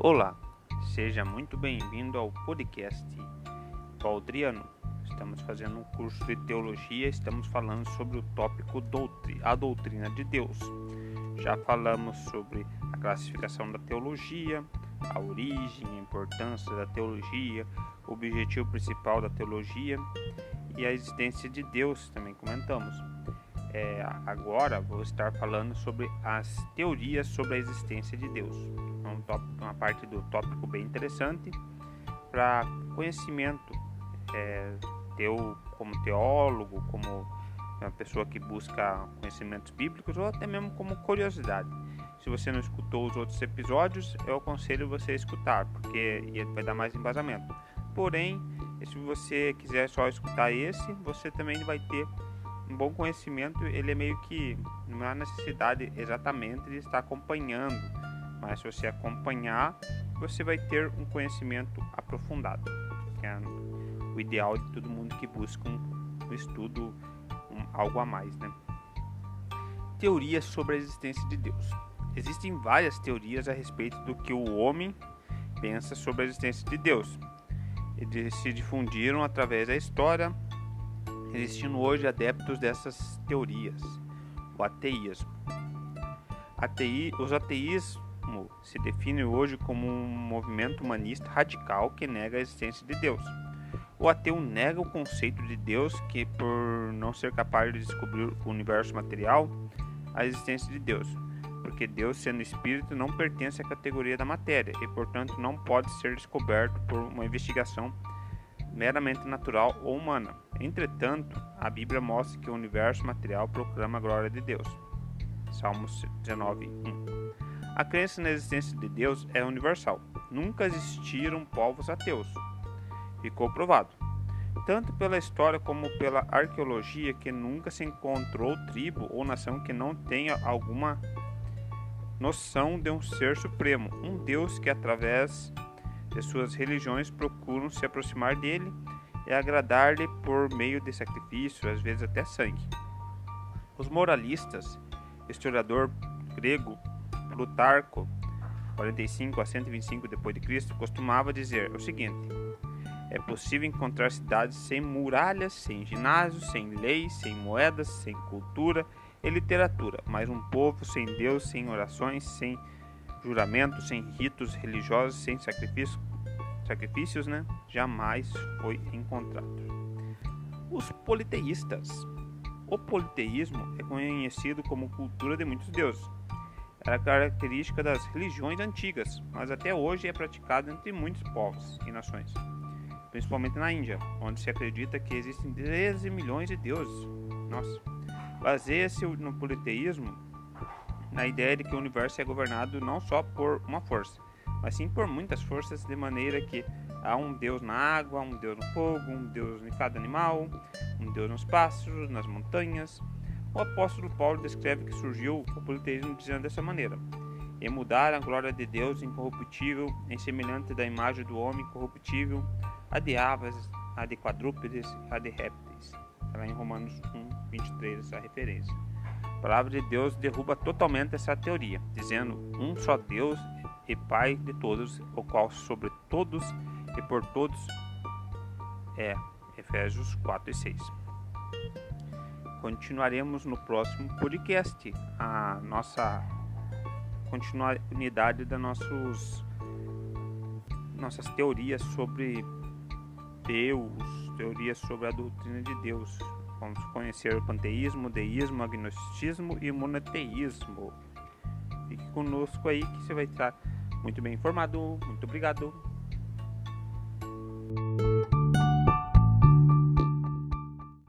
Olá, seja muito bem-vindo ao podcast Valdriano. Estamos fazendo um curso de teologia, estamos falando sobre o tópico a doutrina de Deus. Já falamos sobre a classificação da teologia, a origem, a importância da teologia, o objetivo principal da teologia e a existência de Deus, também comentamos. É, agora vou estar falando sobre as teorias sobre a existência de Deus. Um tópico, uma parte do tópico bem interessante para conhecimento, é, teu como teólogo, como uma pessoa que busca conhecimentos bíblicos ou até mesmo como curiosidade. Se você não escutou os outros episódios, eu aconselho você a escutar, porque vai dar mais embasamento. Porém, se você quiser só escutar esse, você também vai ter um bom conhecimento, ele é meio que não há necessidade exatamente de estar acompanhando, mas se você acompanhar, você vai ter um conhecimento aprofundado, que é o ideal de todo mundo que busca um, estudo, um, algo a mais, né? Teorias sobre a existência de Deus. Existem várias teorias a respeito do que o homem pensa sobre a existência de Deus. Eles se difundiram através da história, existindo hoje adeptos dessas teorias, o ateísmo. Atei, os se define hoje como um movimento humanista radical que nega a existência de Deus. O ateu nega o conceito de Deus que, por não ser capaz de descobrir o universo material, a existência de Deus, porque Deus, sendo espírito, não pertence à categoria da matéria e, portanto, não pode ser descoberto por uma investigação meramente natural ou humana. Entretanto, a Bíblia mostra que o universo material proclama a glória de Deus. Salmos 19, 1. A crença na existência de Deus é universal. Nunca existiram povos ateus. Ficou provado, tanto pela história como pela arqueologia, que nunca se encontrou tribo ou nação que não tenha alguma noção de um ser supremo, um Deus que, através de suas religiões procuram se aproximar dele e agradar-lhe por meio de sacrifício, às vezes até sangue. Os moralistas, historiador grego Plutarco, 45 a 125 depois de Cristo, costumava dizer o seguinte: é possível encontrar cidades sem muralhas, sem ginásios, sem leis, sem moedas, sem cultura e literatura, mas um povo sem Deus, sem orações, sem juramentos, sem ritos religiosos, sem sacrifício, sacrifícios, né, jamais foi encontrado. Os politeístas. O politeísmo é conhecido como cultura de muitos deuses. Era característica das religiões antigas, mas até hoje é praticado entre muitos povos e nações, principalmente na Índia, onde se acredita que existem 13 milhões de deuses. Nossa. Baseia-se no politeísmo na ideia de que o universo é governado não só por uma força, mas sim por muitas forças, de maneira que há um Deus na água, um Deus no fogo, um Deus em cada animal, um Deus nos pássaros, nas montanhas. O apóstolo Paulo descreve que surgiu o politeísmo dizendo dessa maneira: e mudar a glória de Deus incorruptível em semelhante da imagem do homem corruptível, a de aves, a de quadrúpedes, a de répteis. Está lá em Romanos 1, 23 essa referência. A palavra de Deus derruba totalmente essa teoria, dizendo um só Deus e Pai de todos, o qual sobre todos e por todos é. Efésios 4 e 6. Continuaremos no próximo podcast a nossa continuidade das nossos, nossas teorias sobre Deus, teorias sobre a doutrina de Deus. Vamos conhecer o panteísmo, deísmo, agnosticismo e monoteísmo. Fique conosco aí que você vai estar muito bem informado. Muito obrigado.